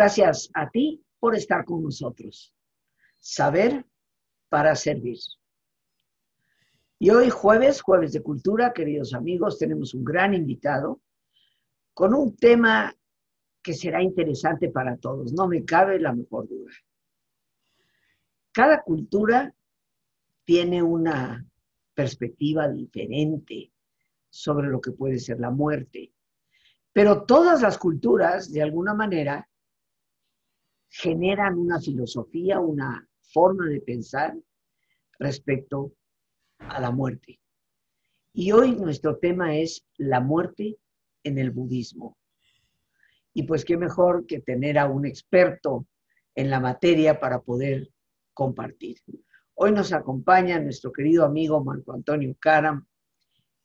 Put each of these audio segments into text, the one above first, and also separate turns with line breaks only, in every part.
Gracias a ti por estar con nosotros. Saber para servir. Y hoy jueves, jueves de cultura, queridos amigos, tenemos un gran invitado con un tema que será interesante para todos, no me cabe la mejor duda. Cada cultura tiene una perspectiva diferente sobre lo que puede ser la muerte, pero todas las culturas, de alguna manera, generan una filosofía, una forma de pensar respecto a la muerte. Y hoy nuestro tema es la muerte en el budismo. Y pues qué mejor que tener a un experto en la materia para poder compartir. Hoy nos acompaña nuestro querido amigo Marco Antonio Karam,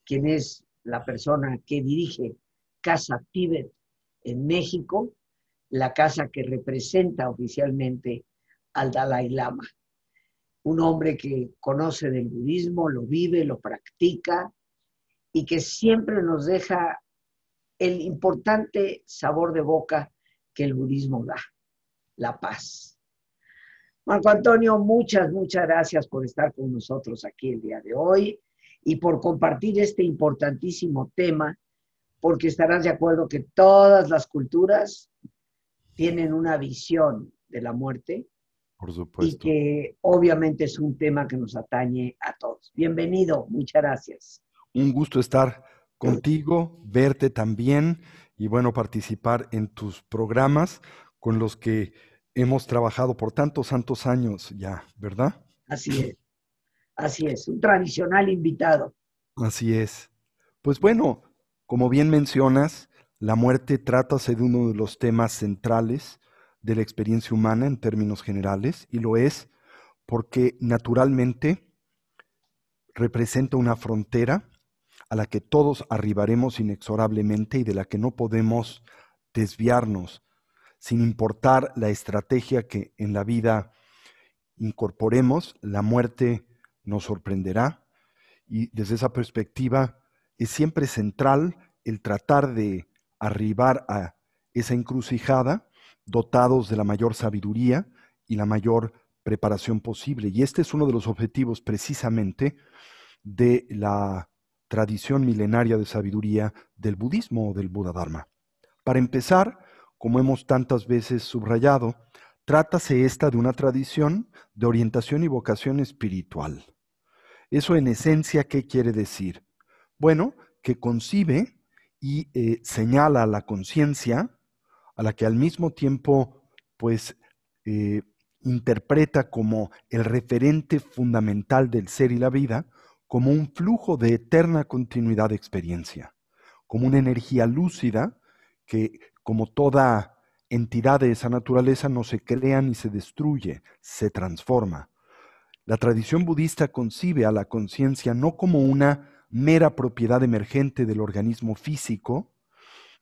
quien es la persona que dirige Casa Tíbet en México, la casa que representa oficialmente al Dalai Lama. Un hombre que conoce del budismo, lo vive, lo practica y que siempre nos deja el importante sabor de boca que el budismo da, la paz. Marco Antonio, muchas, muchas gracias por estar con nosotros aquí el día de hoy y por compartir este importantísimo tema, porque estarás de acuerdo que todas las culturas tienen una visión de la muerte.
Por supuesto.
Y que obviamente es un tema que nos atañe a todos. Bienvenido, muchas gracias.
Un gusto estar contigo, verte también y bueno, participar en tus programas con los que hemos trabajado por tantos, tantos años ya, ¿verdad?
Así es, así es, un tradicional invitado.
Así es. Pues bueno, como bien mencionas, la muerte trátase de uno de los temas centrales de la experiencia humana en términos generales, y lo es porque naturalmente representa una frontera a la que todos arribaremos inexorablemente y de la que no podemos desviarnos, sin importar la estrategia que en la vida incorporemos, la muerte nos sorprenderá. Y desde esa perspectiva es siempre central el tratar de arribar a esa encrucijada dotados de la mayor sabiduría y la mayor preparación posible. Y este es uno de los objetivos precisamente de la tradición milenaria de sabiduría del budismo o del Buda Dharma. Para empezar, como hemos tantas veces subrayado, trátase esta de una tradición de orientación y vocación espiritual. Eso en esencia, ¿qué quiere decir? Bueno, que concibe y eh, señala a la conciencia, a la que al mismo tiempo, pues, eh, interpreta como el referente fundamental del ser y la vida, como un flujo de eterna continuidad de experiencia, como una energía lúcida que, como toda entidad de esa naturaleza, no se crea ni se destruye, se transforma. La tradición budista concibe a la conciencia no como una mera propiedad emergente del organismo físico,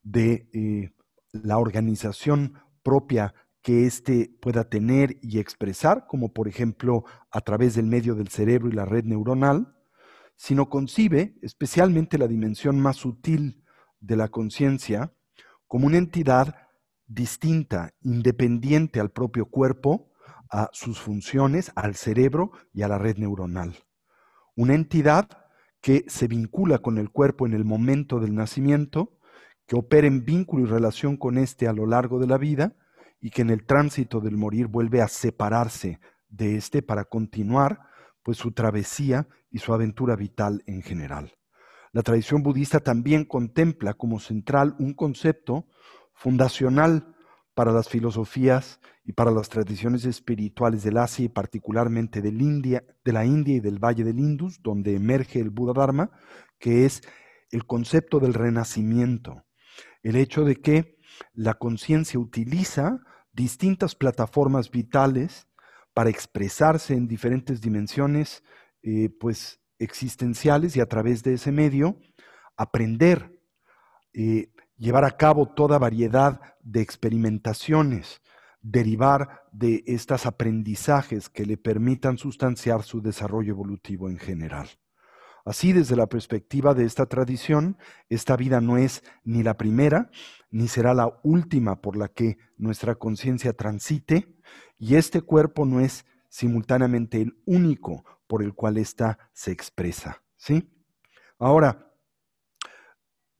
de eh, la organización propia que éste pueda tener y expresar, como por ejemplo a través del medio del cerebro y la red neuronal, sino concibe especialmente la dimensión más sutil de la conciencia como una entidad distinta, independiente al propio cuerpo, a sus funciones, al cerebro y a la red neuronal. Una entidad que se vincula con el cuerpo en el momento del nacimiento, que opera en vínculo y relación con éste a lo largo de la vida y que en el tránsito del morir vuelve a separarse de éste para continuar pues su travesía y su aventura vital en general. La tradición budista también contempla como central un concepto fundacional para las filosofías y para las tradiciones espirituales del Asia y particularmente de la India y del Valle del Indus, donde emerge el Buda Dharma, que es el concepto del renacimiento, el hecho de que la conciencia utiliza distintas plataformas vitales para expresarse en diferentes dimensiones eh, pues, existenciales y a través de ese medio aprender, eh, llevar a cabo toda variedad de experimentaciones, derivar de estos aprendizajes que le permitan sustanciar su desarrollo evolutivo en general. Así, desde la perspectiva de esta tradición, esta vida no es ni la primera, ni será la última por la que nuestra conciencia transite, y este cuerpo no es simultáneamente el único por el cual ésta se expresa. ¿sí? Ahora,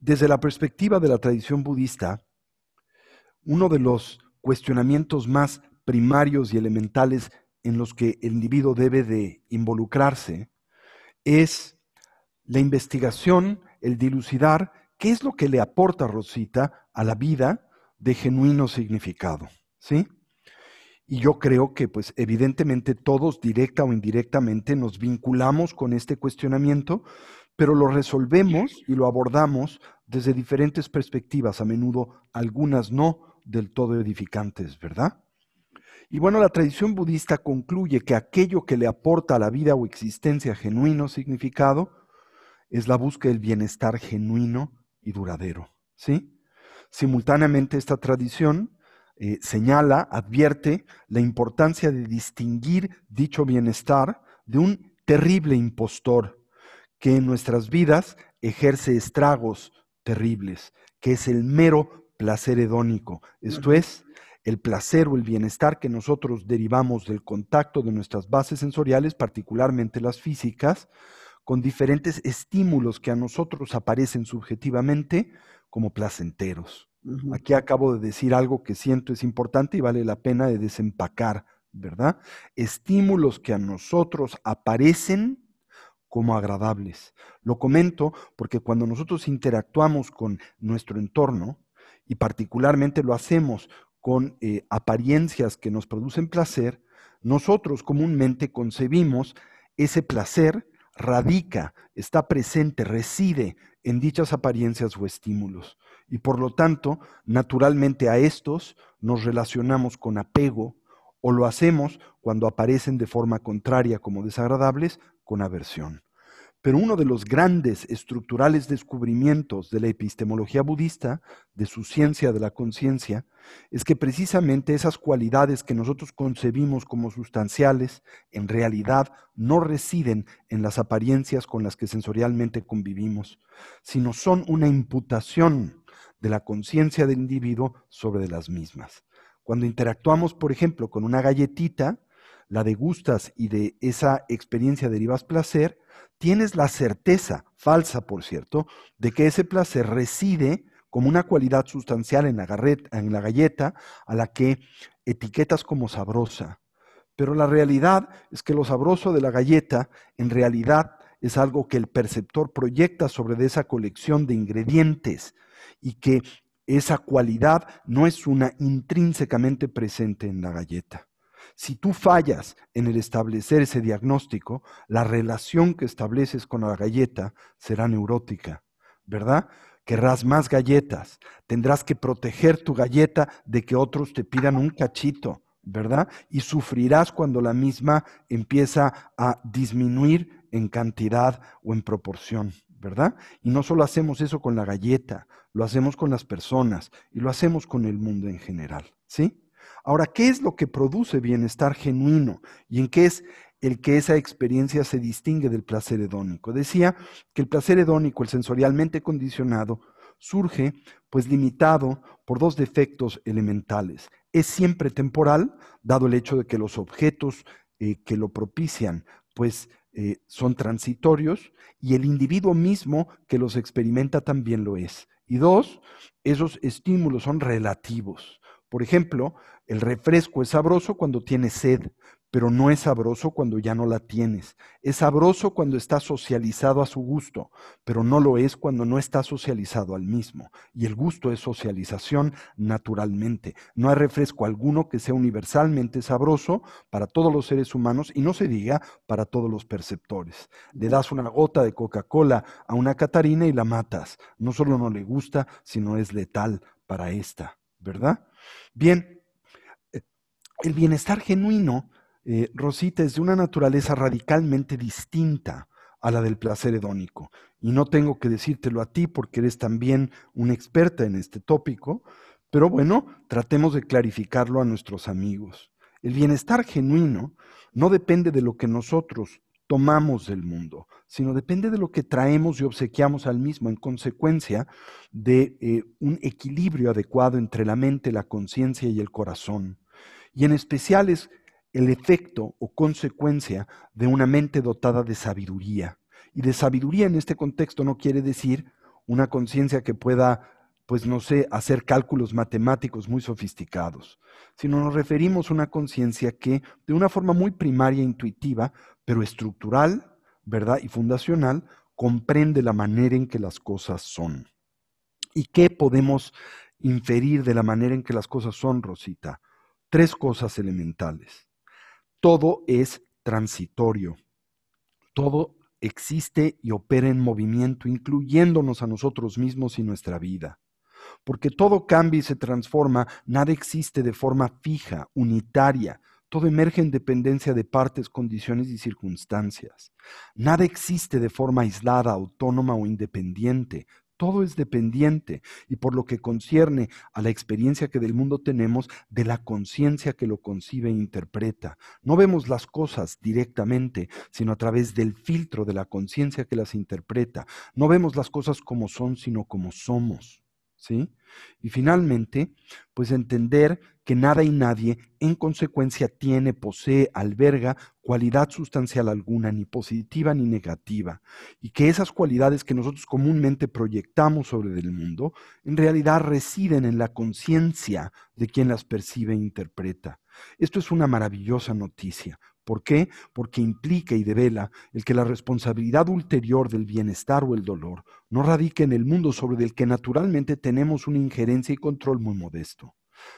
desde la perspectiva de la tradición budista, uno de los cuestionamientos más primarios y elementales en los que el individuo debe de involucrarse es la investigación, el dilucidar qué es lo que le aporta Rosita a la vida de genuino significado, ¿sí? Y yo creo que, pues, evidentemente todos, directa o indirectamente, nos vinculamos con este cuestionamiento, pero lo resolvemos y lo abordamos desde diferentes perspectivas, a menudo algunas no del todo edificantes, ¿verdad? Y bueno, la tradición budista concluye que aquello que le aporta a la vida o existencia genuino significado es la búsqueda del bienestar genuino y duradero. ¿sí? Simultáneamente esta tradición eh, señala, advierte la importancia de distinguir dicho bienestar de un terrible impostor que en nuestras vidas ejerce estragos terribles, que es el mero placer hedónico, esto es, el placer o el bienestar que nosotros derivamos del contacto de nuestras bases sensoriales, particularmente las físicas, con diferentes estímulos que a nosotros aparecen subjetivamente como placenteros. Aquí acabo de decir algo que siento es importante y vale la pena de desempacar, ¿verdad? Estímulos que a nosotros aparecen como agradables. Lo comento porque cuando nosotros interactuamos con nuestro entorno, y particularmente lo hacemos con eh, apariencias que nos producen placer, nosotros comúnmente concebimos ese placer radica, está presente, reside en dichas apariencias o estímulos. Y por lo tanto, naturalmente a estos nos relacionamos con apego o lo hacemos cuando aparecen de forma contraria como desagradables con aversión. Pero uno de los grandes estructurales descubrimientos de la epistemología budista, de su ciencia de la conciencia, es que precisamente esas cualidades que nosotros concebimos como sustanciales, en realidad no residen en las apariencias con las que sensorialmente convivimos, sino son una imputación de la conciencia del individuo sobre las mismas. Cuando interactuamos, por ejemplo, con una galletita, la degustas y de esa experiencia derivas placer, tienes la certeza, falsa por cierto, de que ese placer reside como una cualidad sustancial en la, galleta a la que etiquetas como sabrosa. Pero la realidad es que lo sabroso de la galleta en realidad es algo que el perceptor proyecta sobre esa colección de ingredientes y que esa cualidad no es una intrínsecamente presente en la galleta. Si tú fallas en el establecer ese diagnóstico, la relación que estableces con la galleta será neurótica, ¿verdad? Querrás más galletas, tendrás que proteger tu galleta de que otros te pidan un cachito, ¿verdad? Y sufrirás cuando la misma empieza a disminuir en cantidad o en proporción, ¿verdad? Y no solo hacemos eso con la galleta, lo hacemos con las personas y lo hacemos con el mundo en general, ¿sí? Ahora, ¿qué es lo que produce bienestar genuino y en qué es el que esa experiencia se distingue del placer hedónico? Decía que el placer hedónico, el sensorialmente condicionado, surge pues limitado por dos defectos elementales. Es siempre temporal, dado el hecho de que los objetos eh, que lo propician pues eh, son transitorios y el individuo mismo que los experimenta también lo es. Y dos, esos estímulos son relativos. Por ejemplo, el refresco es sabroso cuando tienes sed, pero no es sabroso cuando ya no la tienes. Es sabroso cuando está socializado a su gusto, pero no lo es cuando no está socializado al mismo. Y el gusto es socialización naturalmente. No hay refresco alguno que sea universalmente sabroso para todos los seres humanos y no se diga para todos los perceptores. Le das una gota de Coca-Cola a una Catarina y la matas. No solo no le gusta, sino es letal para esta. ¿verdad? Bien, eh, el bienestar genuino, eh, Rosita, es de una naturaleza radicalmente distinta a la del placer hedónico. Y no tengo que decírtelo a ti porque eres también una experta en este tópico, pero bueno, tratemos de clarificarlo a nuestros amigos. El bienestar genuino no depende de lo que nosotros tomamos del mundo, sino depende de lo que traemos y obsequiamos al mismo en consecuencia de eh, un equilibrio adecuado entre la mente, la conciencia y el corazón. Y en especial es el efecto o consecuencia de una mente dotada de sabiduría. Y de sabiduría en este contexto no quiere decir una conciencia que pueda pues no sé, hacer cálculos matemáticos muy sofisticados, sino nos referimos a una conciencia que, de una forma muy primaria e intuitiva, pero estructural, ¿verdad? Y fundacional, comprende la manera en que las cosas son. ¿Y qué podemos inferir de la manera en que las cosas son, Rosita? Tres cosas elementales. Todo es transitorio. Todo existe y opera en movimiento, incluyéndonos a nosotros mismos y nuestra vida porque todo cambia y se transforma, nada existe de forma fija, unitaria, todo emerge en dependencia de partes, condiciones y circunstancias. Nada existe de forma aislada, autónoma o independiente. Todo es dependiente y por lo que concierne a la experiencia que del mundo tenemos, de la conciencia que lo concibe e interpreta. No vemos las cosas directamente, sino a través del filtro de la conciencia que las interpreta. No vemos las cosas como son, sino como somos. ¿Sí? Y finalmente, pues entender que nada y nadie en consecuencia tiene, posee, alberga cualidad sustancial alguna, ni positiva ni negativa, y que esas cualidades que nosotros comúnmente proyectamos sobre el mundo, en realidad residen en la conciencia de quien las percibe e interpreta. Esto es una maravillosa noticia, ¿Por qué? Porque implica y devela el que la responsabilidad ulterior del bienestar o el dolor no radica en el mundo sobre el que naturalmente tenemos una injerencia y control muy modesto,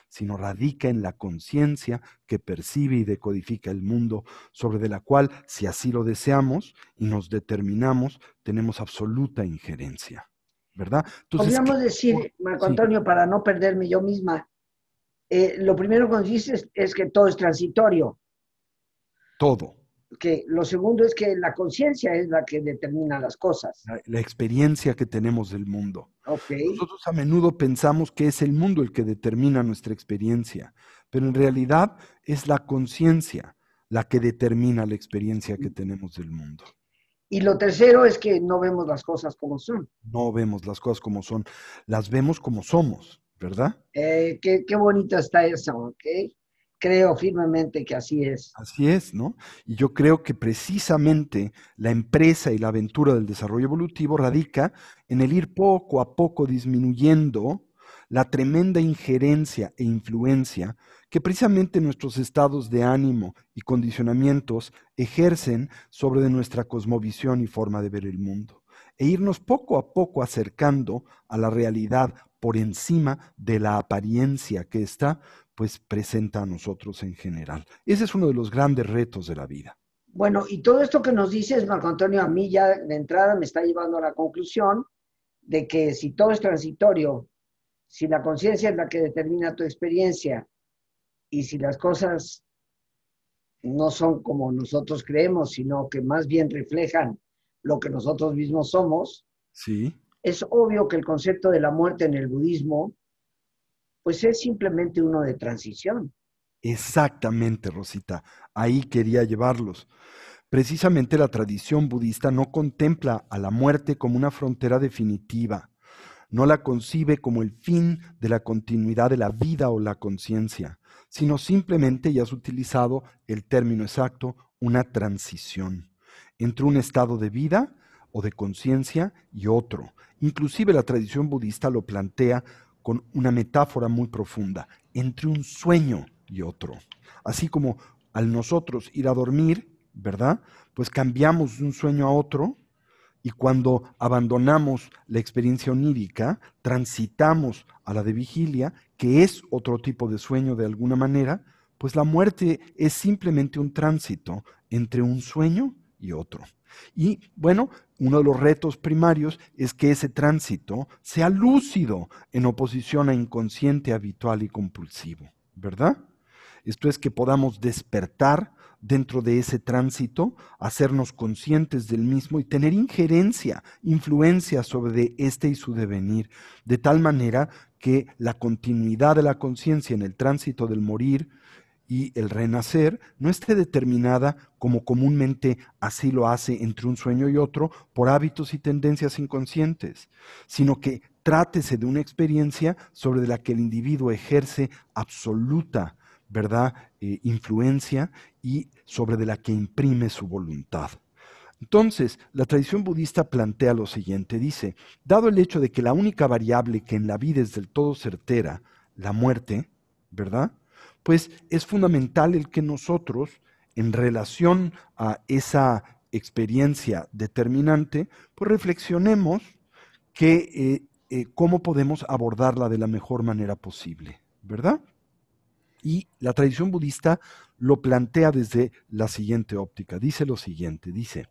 sino radica en la conciencia que percibe y decodifica el mundo, sobre de la cual, si así lo deseamos y nos determinamos, tenemos absoluta injerencia. ¿Verdad?
Podríamos decir, Marco Antonio, para no perderme yo misma, eh, lo primero que nos dices es que todo es transitorio
todo.
Que lo segundo es que la conciencia es la que determina las cosas.
La, experiencia que tenemos del mundo.
Okay.
Nosotros a menudo pensamos que es el mundo el que determina nuestra experiencia, pero en realidad es la conciencia la que determina la experiencia que tenemos del mundo.
Y lo tercero es que no vemos las cosas como son.
No vemos las cosas como son, las vemos como somos, ¿verdad?
Eh, qué, qué bonita está eso, ¿ok? Creo firmemente que así es.
Así es, ¿no? Y yo creo que precisamente la empresa y la aventura del desarrollo evolutivo radica en el ir poco a poco disminuyendo la tremenda injerencia e influencia que precisamente nuestros estados de ánimo y condicionamientos ejercen sobre nuestra cosmovisión y forma de ver el mundo, e irnos poco a poco acercando a la realidad por encima de la apariencia que está pues presenta a nosotros en general. Ese es uno de los grandes retos de la vida.
Bueno, y todo esto que nos dices, Marco Antonio, a mí ya de entrada me está llevando a la conclusión de que si todo es transitorio, si la conciencia es la que determina tu experiencia y si las cosas no son como nosotros creemos, sino que más bien reflejan lo que nosotros mismos somos,
sí.
es obvio que el concepto de la muerte en el budismo pues es simplemente uno de transición.
Exactamente, Rosita. Ahí quería llevarlos. Precisamente la tradición budista no contempla a la muerte como una frontera definitiva, no la concibe como el fin de la continuidad de la vida o la conciencia, sino simplemente, ya has utilizado el término exacto, una transición entre un estado de vida o de conciencia y otro. Inclusive la tradición budista lo plantea con una metáfora muy profunda entre un sueño y otro. Así como al nosotros ir a dormir, ¿verdad? Pues cambiamos de un sueño a otro y cuando abandonamos la experiencia onírica, transitamos a la de vigilia, que es otro tipo de sueño de alguna manera, pues la muerte es simplemente un tránsito entre un sueño y otro. Y bueno, uno de los retos primarios es que ese tránsito sea lúcido en oposición a inconsciente, habitual y compulsivo, ¿verdad? Esto es que podamos despertar dentro de ese tránsito, hacernos conscientes del mismo y tener injerencia, influencia sobre este y su devenir, de tal manera que la continuidad de la conciencia en el tránsito del morir y el renacer no esté determinada, como comúnmente así lo hace entre un sueño y otro, por hábitos y tendencias inconscientes, sino que trátese de una experiencia sobre la que el individuo ejerce absoluta, ¿verdad?, eh, influencia y sobre la que imprime su voluntad. Entonces, la tradición budista plantea lo siguiente, dice, dado el hecho de que la única variable que en la vida es del todo certera, la muerte, ¿verdad? Pues es fundamental el que nosotros, en relación a esa experiencia determinante, pues reflexionemos eh, eh, cómo podemos abordarla de la mejor manera posible, ¿verdad? Y la tradición budista lo plantea desde la siguiente óptica. Dice lo siguiente, dice,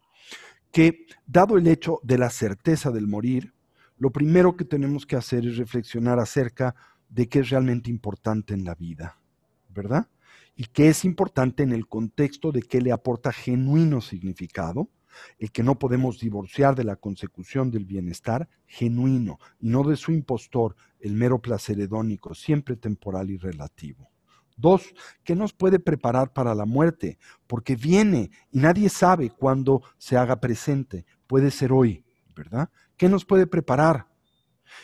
que dado el hecho de la certeza del morir, lo primero que tenemos que hacer es reflexionar acerca de qué es realmente importante en la vida, ¿verdad? Y qué es importante en el contexto de qué le aporta genuino significado, el que no podemos divorciar de la consecución del bienestar genuino y no de su impostor, el mero placer hedónico, siempre temporal y relativo. Dos, ¿qué nos puede preparar para la muerte? Porque viene y nadie sabe cuándo se haga presente. Puede ser hoy, ¿verdad? ¿Qué nos puede preparar?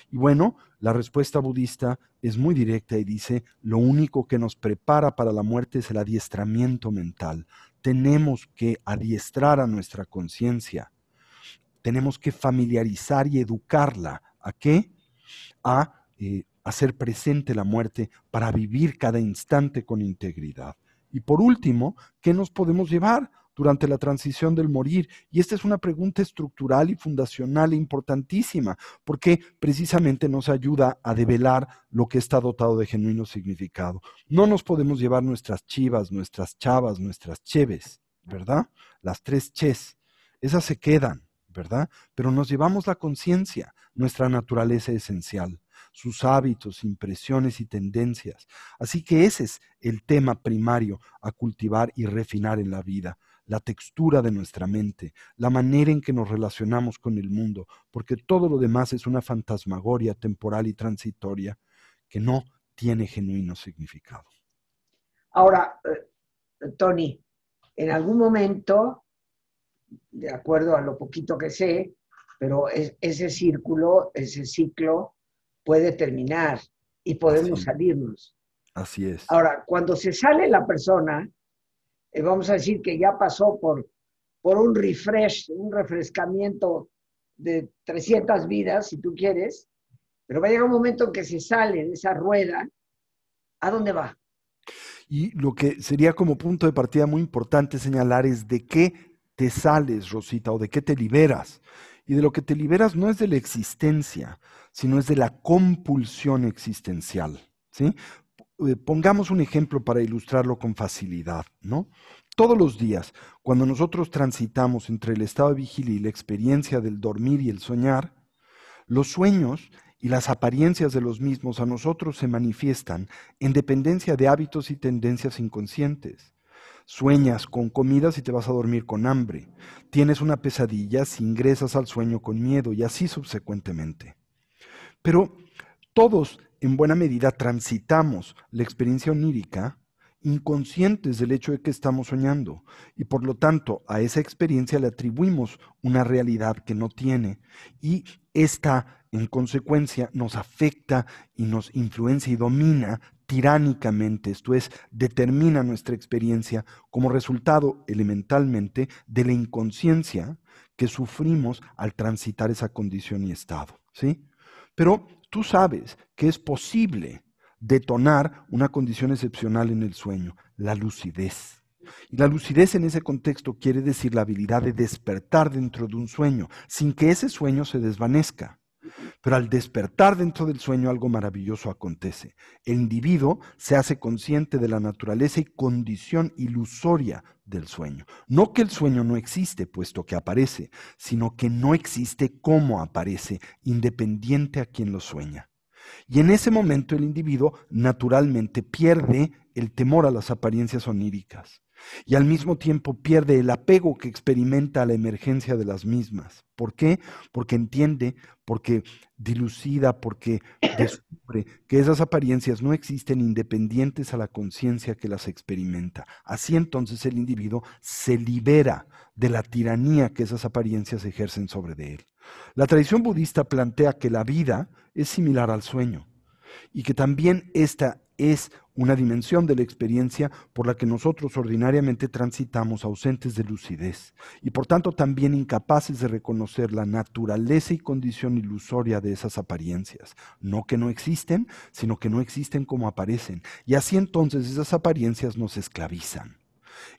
Y bueno, la respuesta budista es muy directa y dice, lo único que nos prepara para la muerte es el adiestramiento mental. Tenemos que adiestrar a nuestra conciencia. Tenemos que familiarizar y educarla. ¿A qué? A eh, hacer presente la muerte para vivir cada instante con integridad. Y por último, ¿qué nos podemos llevar durante la transición del morir? Y esta es una pregunta estructural y fundacional importantísima, porque precisamente nos ayuda a develar lo que está dotado de genuino significado. No nos podemos llevar nuestras chivas, nuestras chavas, nuestras cheves, ¿verdad? Las tres ches, esas se quedan, ¿verdad? Pero nos llevamos la conciencia, nuestra naturaleza esencial sus hábitos, impresiones y tendencias. Así que ese es el tema primario a cultivar y refinar en la vida, la textura de nuestra mente, la manera en que nos relacionamos con el mundo, porque todo lo demás es una fantasmagoria temporal y transitoria que no tiene genuino significado.
Ahora, eh, Tony, en algún momento, de acuerdo a lo poquito que sé, pero ese círculo, ese ciclo puede terminar y podemos salirnos.
Así es.
Ahora, cuando se sale la persona, eh, vamos a decir que ya pasó por, por un refresh, un refrescamiento de 300 vidas, si tú quieres, pero va a llegar un momento en que se sale de esa rueda, ¿a dónde va?
Y lo que sería como punto de partida muy importante señalar es de qué te sales, Rosita, o de qué te liberas. Y de lo que te liberas no es de la existencia, sino es de la compulsión existencial. ¿sí? Eh, pongamos un ejemplo para ilustrarlo con facilidad, ¿no? Todos los días, cuando nosotros transitamos entre el estado de vigilia y la experiencia del dormir y el soñar, los sueños y las apariencias de los mismos a nosotros se manifiestan en dependencia de hábitos y tendencias inconscientes. Sueñas con comida si te vas a dormir con hambre. Tienes una pesadilla si ingresas al sueño con miedo y así subsecuentemente. Pero todos en buena medida transitamos la experiencia onírica inconscientes del hecho de que estamos soñando y por lo tanto a esa experiencia le atribuimos una realidad que no tiene y esta en consecuencia nos afecta y nos influencia y domina tiránicamente, esto es, determina nuestra experiencia como resultado elementalmente de la inconsciencia que sufrimos al transitar esa condición y estado, ¿sí? Pero tú sabes que es posible detonar una condición excepcional en el sueño, la lucidez. Y la lucidez en ese contexto quiere decir la habilidad de despertar dentro de un sueño, sin que ese sueño se desvanezca. Pero al despertar dentro del sueño algo maravilloso acontece. El individuo se hace consciente de la naturaleza y condición ilusoria del sueño. No que el sueño no existe, puesto que aparece, sino que no existe como aparece, independiente a quien lo sueña. Y en ese momento el individuo naturalmente pierde el temor a las apariencias oníricas y al mismo tiempo pierde el apego que experimenta a la emergencia de las mismas. ¿Por qué? Porque entiende, porque dilucida, porque descubre que esas apariencias no existen independientes a la conciencia que las experimenta. Así entonces el individuo se libera de la tiranía que esas apariencias ejercen sobre de él. La tradición budista plantea que la vida es similar al sueño y que también esta es una dimensión de la experiencia por la que nosotros ordinariamente transitamos ausentes de lucidez y por tanto también incapaces de reconocer la naturaleza y condición ilusoria de esas apariencias. No que no existen, sino que no existen como aparecen. Y así entonces esas apariencias nos esclavizan.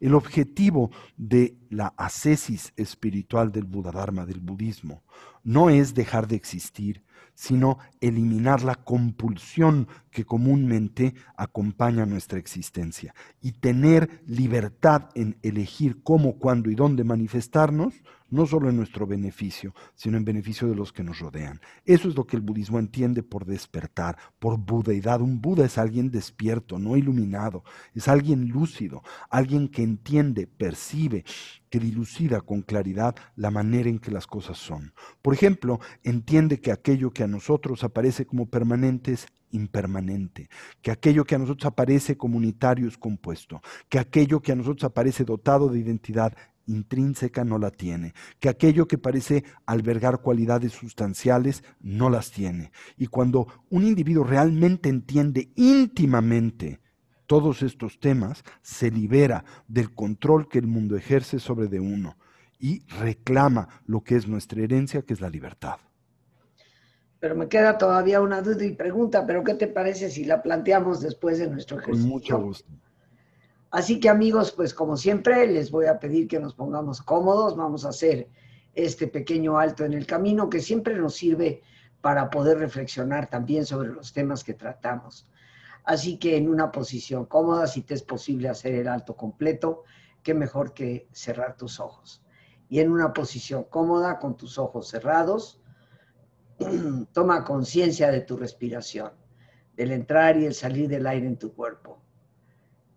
El objetivo de la ascesis espiritual del Buddha del budismo, no es dejar de existir, sino eliminar la compulsión que comúnmente acompaña nuestra existencia. Y tener libertad en elegir cómo, cuándo y dónde manifestarnos, no solo en nuestro beneficio, sino en beneficio de los que nos rodean. Eso es lo que el budismo entiende por despertar, por budeidad. Un Buda es alguien despierto, no iluminado, es alguien lúcido, alguien que entiende, percibe, que dilucida con claridad la manera en que las cosas son. Por ejemplo, entiende que aquello que a nosotros aparece como permanente es impermanente, que aquello que a nosotros aparece comunitario es compuesto, que aquello que a nosotros aparece dotado de identidad intrínseca no la tiene, que aquello que parece albergar cualidades sustanciales no las tiene. Y cuando un individuo realmente entiende íntimamente todos estos temas, se libera del control que el mundo ejerce sobre de uno y reclama lo que es nuestra herencia, que es la libertad.
Pero me queda todavía una duda y pregunta, pero ¿qué te parece si la planteamos después de nuestro ejercicio?
Con mucho gusto.
Así que amigos, pues como siempre, les voy a pedir que nos pongamos cómodos. Vamos a hacer este pequeño alto en el camino que siempre nos sirve para poder reflexionar también sobre los temas que tratamos. Así que en una posición cómoda, si te es posible hacer el alto completo, qué mejor que cerrar tus ojos. Y en una posición cómoda, con tus ojos cerrados, toma conciencia de tu respiración, del entrar y el salir del aire en tu cuerpo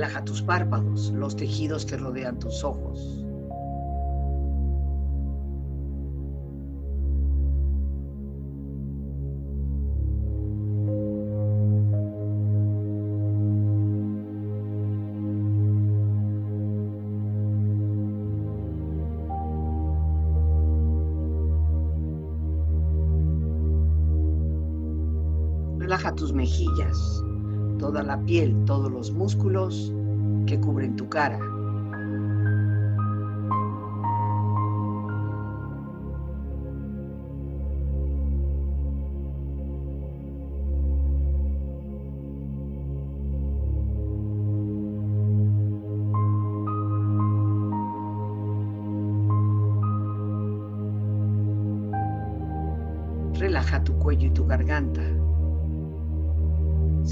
Relaja tus párpados, los tejidos que rodean tus ojos. La piel, todos los músculos que cubren tu cara.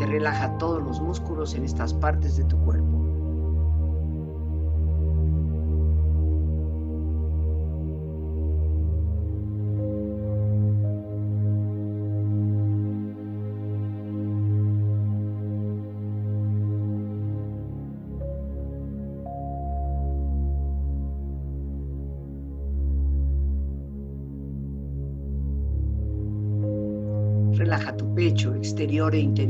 que relaja todos los músculos en estas partes de tu cuerpo. relaja tu pecho exterior e interior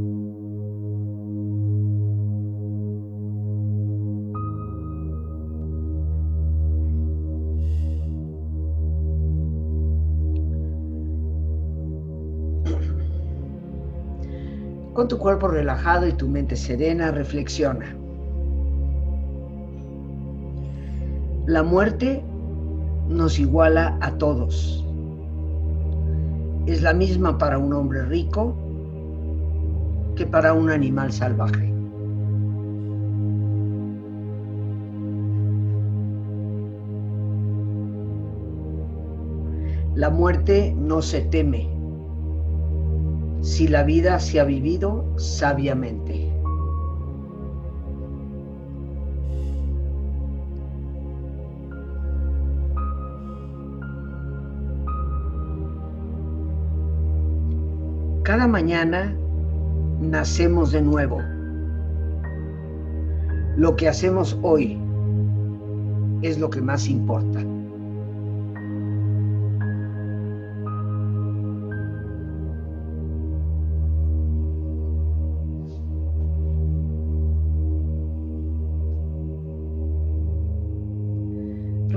Tu cuerpo relajado y tu mente serena, reflexiona. La muerte nos iguala a todos. Es la misma para un hombre rico que para un animal salvaje. La muerte no se teme si la vida se ha vivido sabiamente. Cada mañana nacemos de nuevo. Lo que hacemos hoy es lo que más importa.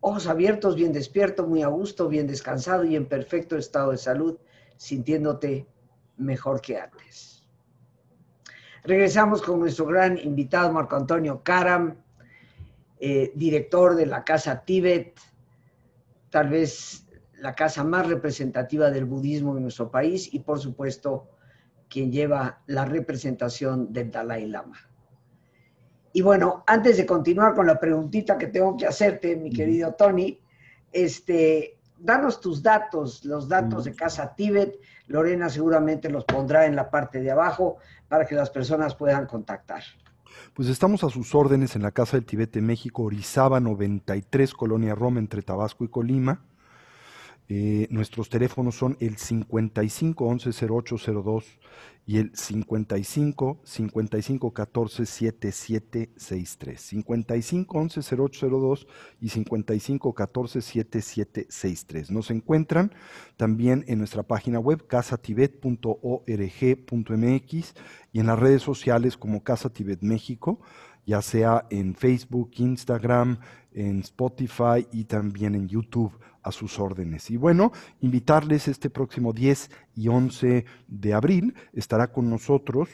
ojos abiertos, bien despierto, muy a gusto, bien descansado y en perfecto estado de salud, sintiéndote mejor que antes. Regresamos con nuestro gran invitado Marco Antonio Karam, eh, director de la Casa Tíbet, tal vez la casa más representativa del budismo en nuestro país y por supuesto quien lleva la representación del Dalai Lama. Y bueno, antes de continuar con la preguntita que tengo que hacerte, mi querido Tony, este, danos tus datos, los datos de Casa Tíbet. Lorena seguramente los pondrá en la parte de abajo para que las personas puedan contactar.
Pues estamos a sus órdenes en la Casa del Tibet de México, Orizaba 93, Colonia Roma, entre Tabasco y Colima. Eh, nuestros teléfonos son el 55 11 0802 y el 55 55 14 7763. 55 11 0802 y 55 14 7763. Nos encuentran también en nuestra página web casatibet.org.mx y en las redes sociales como Casa Tibet México, ya sea en Facebook, Instagram, en Spotify y también en YouTube a sus órdenes. Y bueno, invitarles este próximo 10 y 11 de abril, estará con nosotros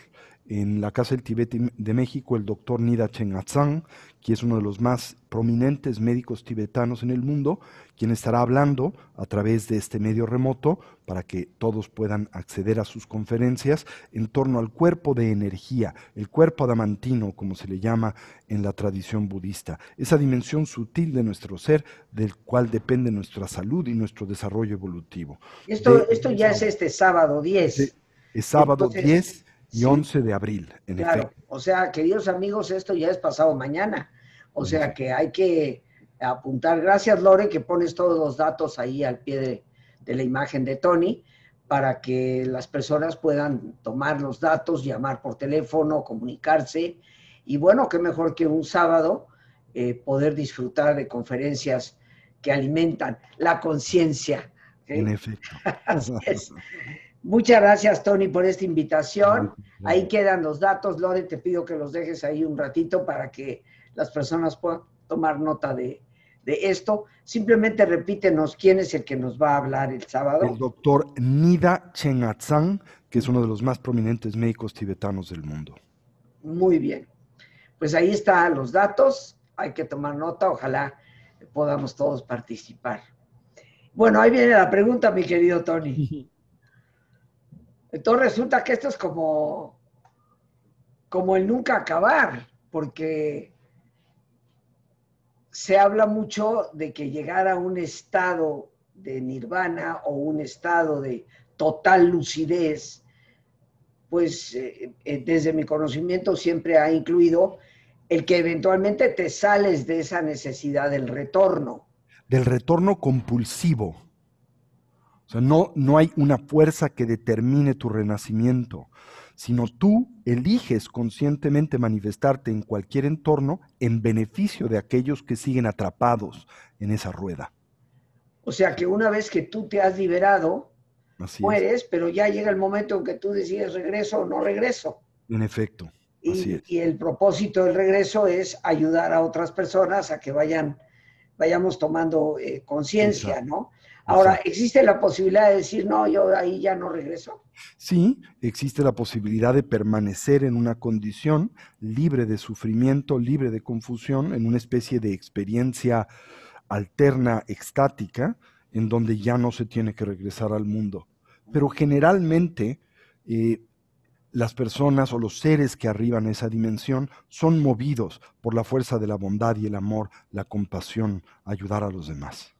en la Casa del Tibet de México el doctor Nida Chen Atzang, que es uno de los más prominentes médicos tibetanos en el mundo, quien estará hablando a través de este medio remoto para que todos puedan acceder a sus conferencias en torno al cuerpo de energía, el cuerpo adamantino, como se le llama en la tradición budista, esa dimensión sutil de nuestro ser del cual depende nuestra salud y nuestro desarrollo evolutivo.
Esto, esto ya es este sábado 10.
Es sábado 10 y 11 de abril, en claro,
O sea, queridos amigos, esto ya es pasado mañana. O sea que hay que apuntar. Gracias, Lore, que pones todos los datos ahí al pie de, de la imagen de Tony para que las personas puedan tomar los datos, llamar por teléfono, comunicarse. Y bueno, qué mejor que un sábado eh, poder disfrutar de conferencias que alimentan la conciencia.
En efecto.
Muchas gracias, Tony, por esta invitación. Ahí quedan los datos. Lore, te pido que los dejes ahí un ratito para que las personas puedan tomar nota de, esto. Simplemente repítenos quién es el que nos va a hablar el sábado.
El doctor Nida Chengatzang, que es uno de los más prominentes médicos tibetanos del mundo.
Muy bien. Pues ahí están los datos. Hay que tomar nota. Ojalá podamos todos participar. Bueno, ahí viene la pregunta, mi querido Tony. Entonces resulta que esto es como, como el nunca acabar, porque se habla mucho de que llegar a un estado de nirvana o un estado de total lucidez, pues eh, eh, desde mi conocimiento siempre ha incluido el que eventualmente te sales de esa necesidad del retorno.
Del retorno compulsivo. O sea, no, no hay una fuerza que determine tu renacimiento, sino tú eliges conscientemente manifestarte en cualquier entorno en beneficio de aquellos que siguen atrapados en esa rueda.
O sea que una vez que tú te has liberado, mueres, pero ya llega el momento en que tú decides regreso o no regreso.
En efecto.
Y, y, el propósito del regreso es ayudar a otras personas a que vayan, vayamos tomando eh, conciencia, ¿no? Ahora, ¿existe la posibilidad de decir, no, yo ahí ya no regreso?
Sí, existe la posibilidad de permanecer en una condición libre de sufrimiento, libre de confusión, en una especie de experiencia alterna, extática, en donde ya no se tiene que regresar al mundo. Pero generalmente eh, las personas o los seres que arriban a esa dimensión son movidos por la fuerza de la bondad y el amor, la compasión, ayudar a los demás.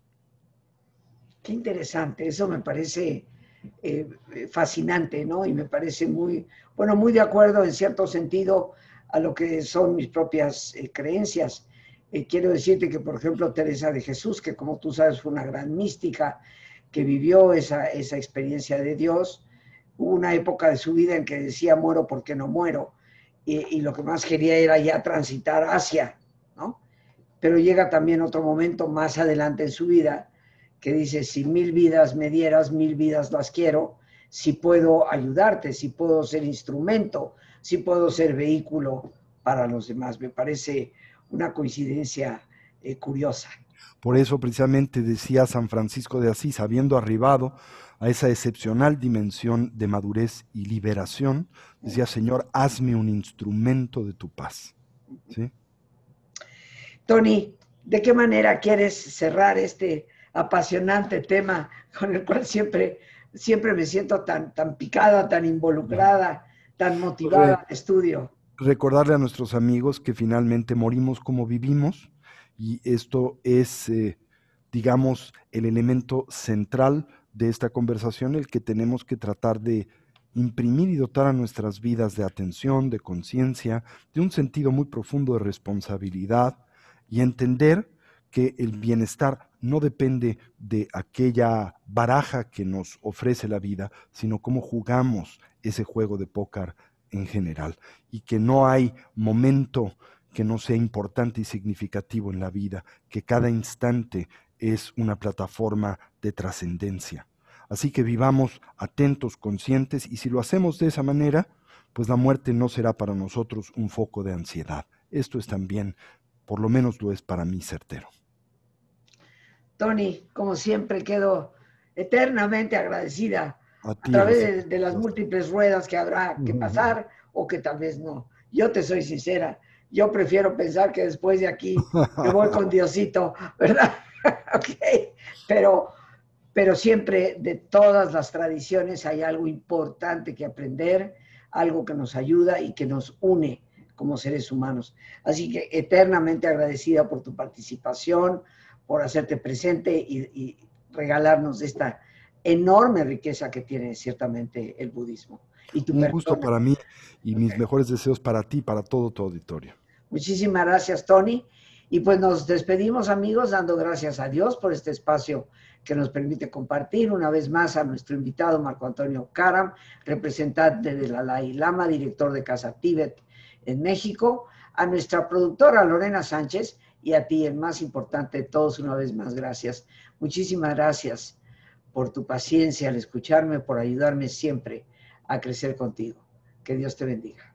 Qué interesante, eso me parece eh, fascinante, ¿no? Y me parece muy, bueno, muy de acuerdo en cierto sentido a lo que son mis propias eh, creencias. Eh, quiero decirte que, por ejemplo, Teresa de Jesús, que como tú sabes fue una gran mística, que vivió esa, esa experiencia de Dios, hubo una época de su vida en que decía, muero porque no muero, y, y lo que más quería era ya transitar hacia, ¿no? Pero llega también otro momento más adelante en su vida, que dice, si mil vidas me dieras, mil vidas las quiero, si puedo ayudarte, si puedo ser instrumento, si puedo ser vehículo para los demás. Me parece una coincidencia eh, curiosa.
Por eso precisamente decía San Francisco de Asís, habiendo arribado a esa excepcional dimensión de madurez y liberación, decía, Señor, hazme un instrumento de tu paz. ¿Sí?
Tony, ¿de qué manera quieres cerrar este apasionante tema con el cual siempre, siempre me siento tan, tan picada, tan involucrada, tan motivada al estudio.
Recordarle a nuestros amigos que finalmente morimos como vivimos y esto es, eh, digamos, el elemento central de esta conversación, el que tenemos que tratar de imprimir y dotar a nuestras vidas de atención, de conciencia, de un sentido muy profundo de responsabilidad y entender que el bienestar no depende de aquella baraja que nos ofrece la vida, sino cómo jugamos ese juego de póker en general y que no hay momento que no sea importante y significativo en la vida, que cada instante es una plataforma de trascendencia. Así que vivamos atentos, conscientes, y si lo hacemos de esa manera, pues la muerte no será para nosotros un foco de ansiedad. Esto es también, por lo menos lo es para mí, certero.
Tony, como siempre, quedo eternamente agradecida a, través de, las múltiples ruedas que habrá que pasar o que tal vez no. Yo te soy sincera, yo prefiero pensar que después de aquí me voy con Diosito, ¿verdad? ok, pero, pero siempre de todas las tradiciones hay algo importante que aprender, algo que nos ayuda y que nos une como seres humanos. Así que eternamente agradecida por tu participación, por hacerte presente y, regalarnos esta enorme riqueza que tiene ciertamente el budismo.
Y tu Un gusto para mí y mis mejores deseos para ti, para todo tu auditorio.
Muchísimas gracias, Tony. Y pues nos despedimos, amigos, dando gracias a Dios por este espacio que nos permite compartir una vez más a nuestro invitado Marco Antonio Karam, representante de la Dalai Lama, director de Casa Tíbet en México, a nuestra productora Lorena Sánchez y a ti, el más importante de todos, una vez más, gracias. Muchísimas gracias por tu paciencia al escucharme, por ayudarme siempre a crecer contigo. Que Dios te bendiga.